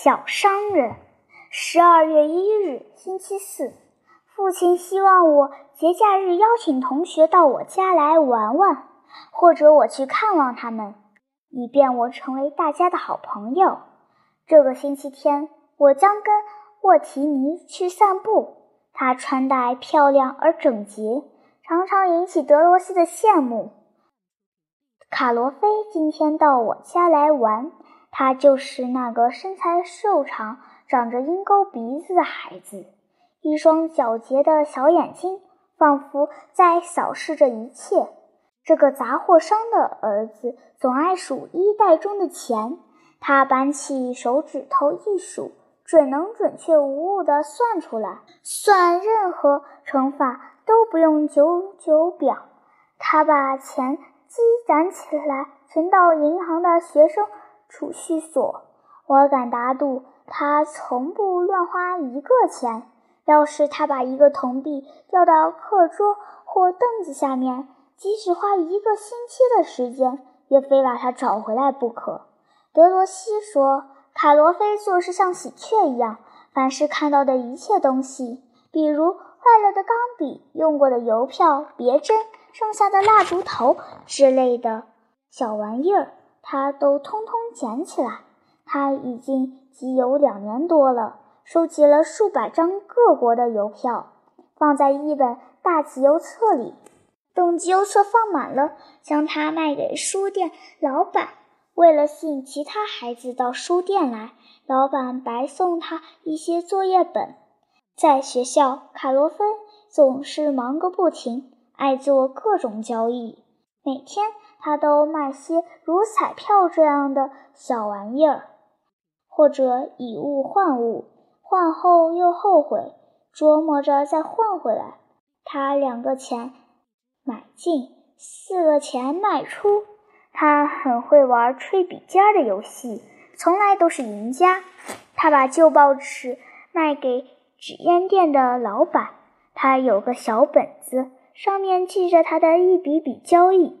小商人，十二月一日，星期四。父亲希望我节假日邀请同学到我家来玩玩，或者我去看望他们，以便我成为大家的好朋友。这个星期天，我将跟沃提尼去散步。他穿戴漂亮而整洁，常常引起德罗西的羡慕。卡罗菲今天到我家来玩。他就是那个身材瘦长、长着鹰钩鼻子的孩子，一双皎洁的小眼睛仿佛在扫视着一切。这个杂货商的儿子总爱数衣袋中的钱，他扳起手指头一数，准能准确无误地算出来，算任何乘法都不用九九表。他把钱积攒起来，存到银行的学生。储蓄所，我敢打赌，他从不乱花一个钱。要是他把一个铜币掉到课桌或凳子下面，即使花一个星期的时间，也非把它找回来不可。德罗西说：“卡罗菲做事像喜鹊一样，凡是看到的一切东西，比如坏了的钢笔、用过的邮票、别针、剩下的蜡烛头之类的小玩意儿。”他都通通捡起来。他已经集邮两年多了，收集了数百张各国的邮票，放在一本大集邮册里。等集邮册放满了，将它卖给书店老板。为了吸引其他孩子到书店来，老板白送他一些作业本。在学校，卡罗芬总是忙个不停，爱做各种交易，每天。他都卖些如彩票这样的小玩意儿，或者以物换物，换后又后悔，琢磨着再换回来。他两个钱买进，四个钱卖出。他很会玩吹笔尖的游戏，从来都是赢家。他把旧报纸卖给纸烟店的老板。他有个小本子，上面记着他的一笔笔交易。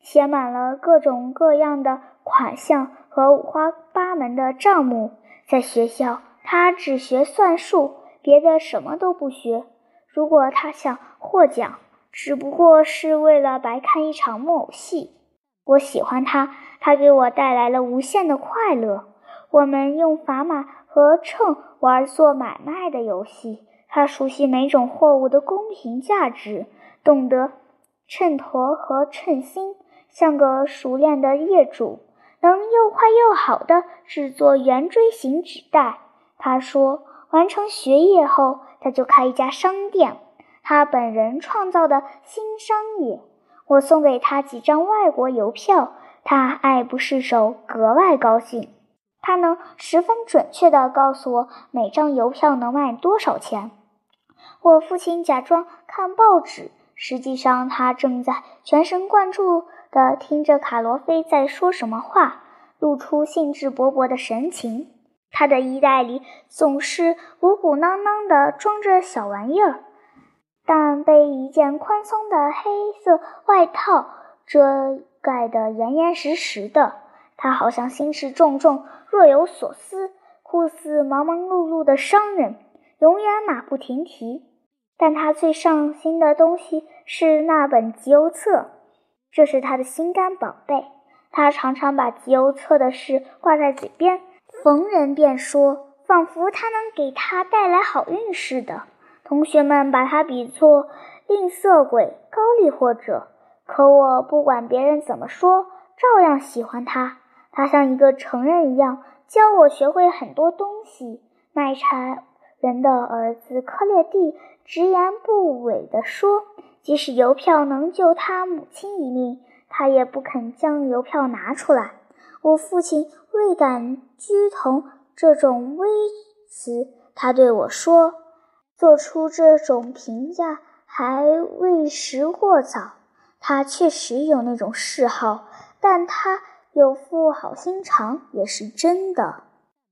写满了各种各样的款项和五花八门的账目。在学校，他只学算术，别的什么都不学。如果他想获奖，只不过是为了白看一场木偶戏。我喜欢他，他给我带来了无限的快乐。我们用砝码和秤玩做买卖的游戏。他熟悉每种货物的公平价值，懂得秤砣和称心。像个熟练的业主，能又快又好的制作圆锥形纸袋。他说，完成学业后，他就开一家商店，他本人创造的新商业。我送给他几张外国邮票，他爱不释手，格外高兴。他能十分准确地告诉我每张邮票能卖多少钱。我父亲假装看报纸，实际上他正在全神贯注。的听着卡罗菲在说什么话，露出兴致勃勃的神情。他的衣袋里总是鼓鼓囊囊地装着小玩意儿，但被一件宽松的黑色外套遮盖得严严实实的。他好像心事重重，若有所思，酷似忙忙碌碌的商人，永远马不停蹄。但他最上心的东西是那本集邮册。这是他的心肝宝贝，他常常把集邮册的事挂在嘴边，逢人便说，仿佛他能给他带来好运似的。同学们把他比作吝啬鬼、高利或者，可我不管别人怎么说，照样喜欢他。他像一个成人一样，教我学会很多东西。卖茶人的儿子克列蒂直言不讳地说。即使邮票能救他母亲一命，他也不肯将邮票拿出来。我父亲未敢居同这种微词，他对我说：“做出这种评价还为时过早。”他确实有那种嗜好，但他有副好心肠也是真的。